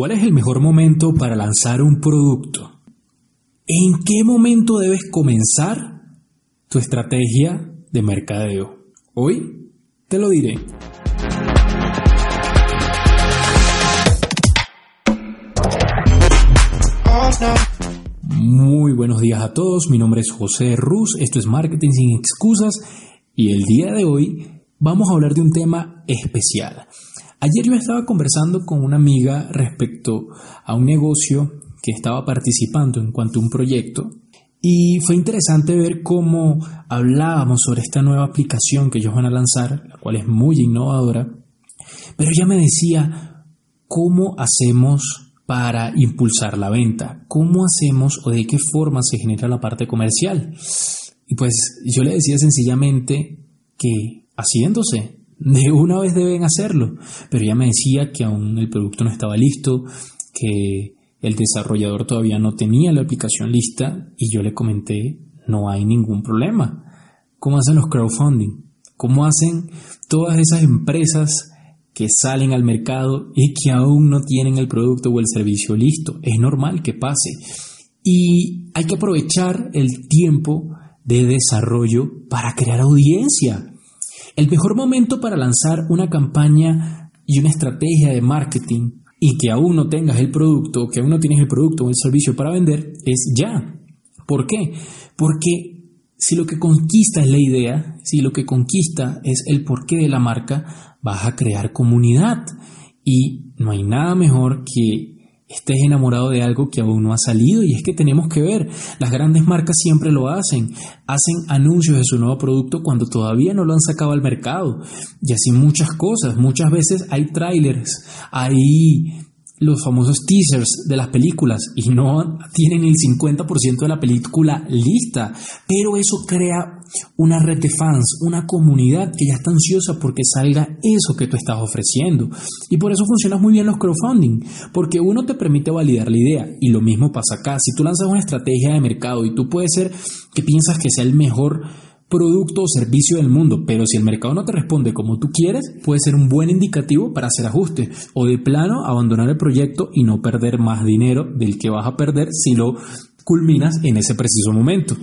¿Cuál es el mejor momento para lanzar un producto? ¿En qué momento debes comenzar tu estrategia de mercadeo? Hoy te lo diré. Muy buenos días a todos, mi nombre es José Ruz, esto es Marketing sin excusas y el día de hoy vamos a hablar de un tema especial. Ayer yo estaba conversando con una amiga respecto a un negocio que estaba participando en cuanto a un proyecto y fue interesante ver cómo hablábamos sobre esta nueva aplicación que ellos van a lanzar, la cual es muy innovadora, pero ella me decía, ¿cómo hacemos para impulsar la venta? ¿Cómo hacemos o de qué forma se genera la parte comercial? Y pues yo le decía sencillamente que haciéndose, de una vez deben hacerlo. Pero ella me decía que aún el producto no estaba listo, que el desarrollador todavía no tenía la aplicación lista y yo le comenté, no hay ningún problema. ¿Cómo hacen los crowdfunding? ¿Cómo hacen todas esas empresas que salen al mercado y que aún no tienen el producto o el servicio listo? Es normal que pase. Y hay que aprovechar el tiempo de desarrollo para crear audiencia. El mejor momento para lanzar una campaña y una estrategia de marketing y que aún no tengas el producto, que aún no tienes el producto o el servicio para vender, es ya. ¿Por qué? Porque si lo que conquista es la idea, si lo que conquista es el porqué de la marca, vas a crear comunidad. Y no hay nada mejor que estés enamorado de algo que aún no ha salido y es que tenemos que ver, las grandes marcas siempre lo hacen, hacen anuncios de su nuevo producto cuando todavía no lo han sacado al mercado. Y así muchas cosas, muchas veces hay trailers, hay los famosos teasers de las películas y no tienen el 50% de la película lista, pero eso crea una red de fans, una comunidad que ya está ansiosa porque salga eso que tú estás ofreciendo. Y por eso funcionan muy bien los crowdfunding, porque uno te permite validar la idea y lo mismo pasa acá. Si tú lanzas una estrategia de mercado y tú puedes ser que piensas que sea el mejor producto o servicio del mundo, pero si el mercado no te responde como tú quieres, puede ser un buen indicativo para hacer ajustes o de plano abandonar el proyecto y no perder más dinero del que vas a perder si lo culminas en ese preciso momento.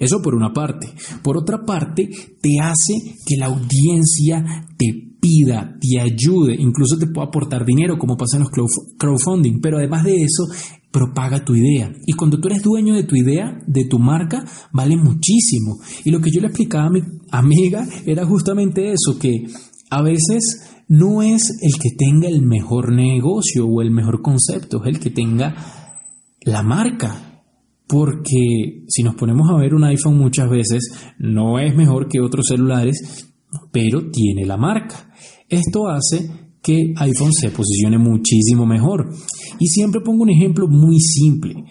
Eso por una parte. Por otra parte, te hace que la audiencia te pida, te ayude, incluso te pueda aportar dinero, como pasa en los crowdfunding. Pero además de eso, propaga tu idea. Y cuando tú eres dueño de tu idea, de tu marca, vale muchísimo. Y lo que yo le explicaba a mi amiga era justamente eso, que a veces no es el que tenga el mejor negocio o el mejor concepto, es el que tenga la marca. Porque si nos ponemos a ver un iPhone muchas veces, no es mejor que otros celulares, pero tiene la marca. Esto hace que iPhone se posicione muchísimo mejor. Y siempre pongo un ejemplo muy simple.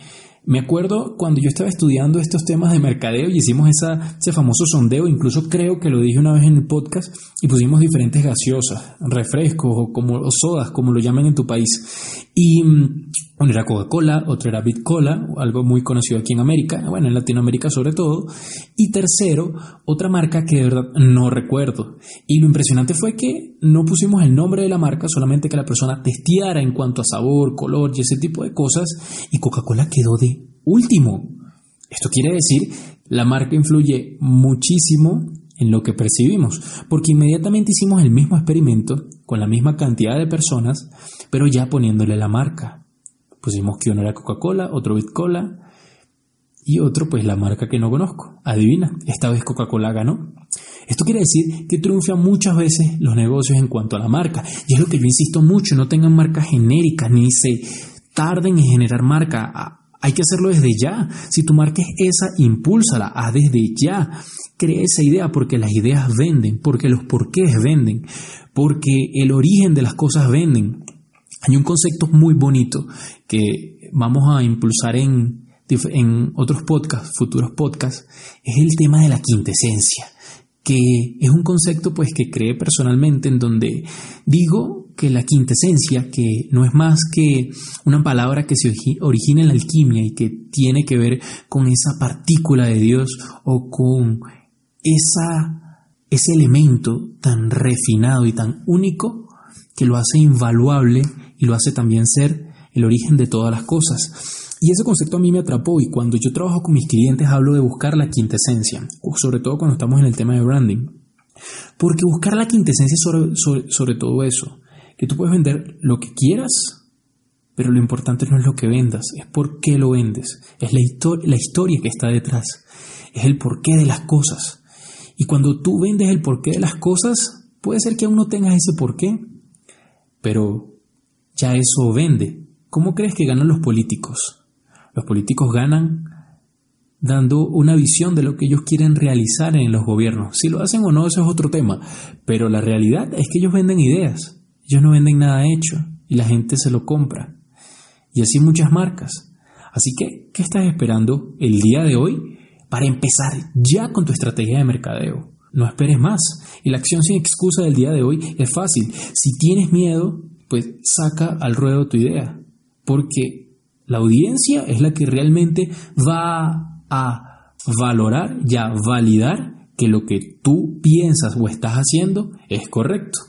Me acuerdo cuando yo estaba estudiando estos temas de mercadeo y hicimos ese famoso sondeo, incluso creo que lo dije una vez en el podcast, y pusimos diferentes gaseosas, refrescos o, como, o sodas, como lo llaman en tu país. Y uno era Coca-Cola, otro era Bitcola, algo muy conocido aquí en América, bueno, en Latinoamérica sobre todo. Y tercero, otra marca que de verdad no recuerdo. Y lo impresionante fue que no pusimos el nombre de la marca, solamente que la persona testeara en cuanto a sabor, color y ese tipo de cosas. Y Coca-Cola quedó de último. Esto quiere decir, la marca influye muchísimo en lo que percibimos, porque inmediatamente hicimos el mismo experimento con la misma cantidad de personas, pero ya poniéndole la marca. Pusimos que uno era Coca-Cola, otro Bitcola y otro pues la marca que no conozco. Adivina, esta vez Coca-Cola ganó. Esto quiere decir que triunfan muchas veces los negocios en cuanto a la marca. Y es lo que yo insisto mucho, no tengan marcas genéricas ni se tarden en generar marca. Hay que hacerlo desde ya. Si tu marca es esa, impúlsala, haz desde ya. Crea esa idea porque las ideas venden, porque los porqués venden, porque el origen de las cosas venden. Hay un concepto muy bonito que vamos a impulsar en, en otros podcasts, futuros podcasts, es el tema de la quintesencia, que es un concepto pues que cree personalmente en donde digo que la quintesencia, que no es más que una palabra que se origina en la alquimia y que tiene que ver con esa partícula de Dios o con esa, ese elemento tan refinado y tan único que lo hace invaluable y lo hace también ser el origen de todas las cosas. Y ese concepto a mí me atrapó y cuando yo trabajo con mis clientes hablo de buscar la quintesencia, sobre todo cuando estamos en el tema de branding. Porque buscar la quintesencia sobre, sobre, sobre todo eso, que tú puedes vender lo que quieras, pero lo importante no es lo que vendas, es por qué lo vendes, es la, la historia que está detrás, es el porqué de las cosas. Y cuando tú vendes el porqué de las cosas, puede ser que aún no tengas ese porqué, pero ya eso vende. ¿Cómo crees que ganan los políticos? Los políticos ganan dando una visión de lo que ellos quieren realizar en los gobiernos. Si lo hacen o no, eso es otro tema. Pero la realidad es que ellos venden ideas. Ellos no venden nada hecho y la gente se lo compra. Y así muchas marcas. Así que, ¿qué estás esperando el día de hoy para empezar ya con tu estrategia de mercadeo? No esperes más. Y la acción sin excusa del día de hoy es fácil. Si tienes miedo, pues saca al ruedo tu idea. Porque la audiencia es la que realmente va a valorar y a validar que lo que tú piensas o estás haciendo es correcto.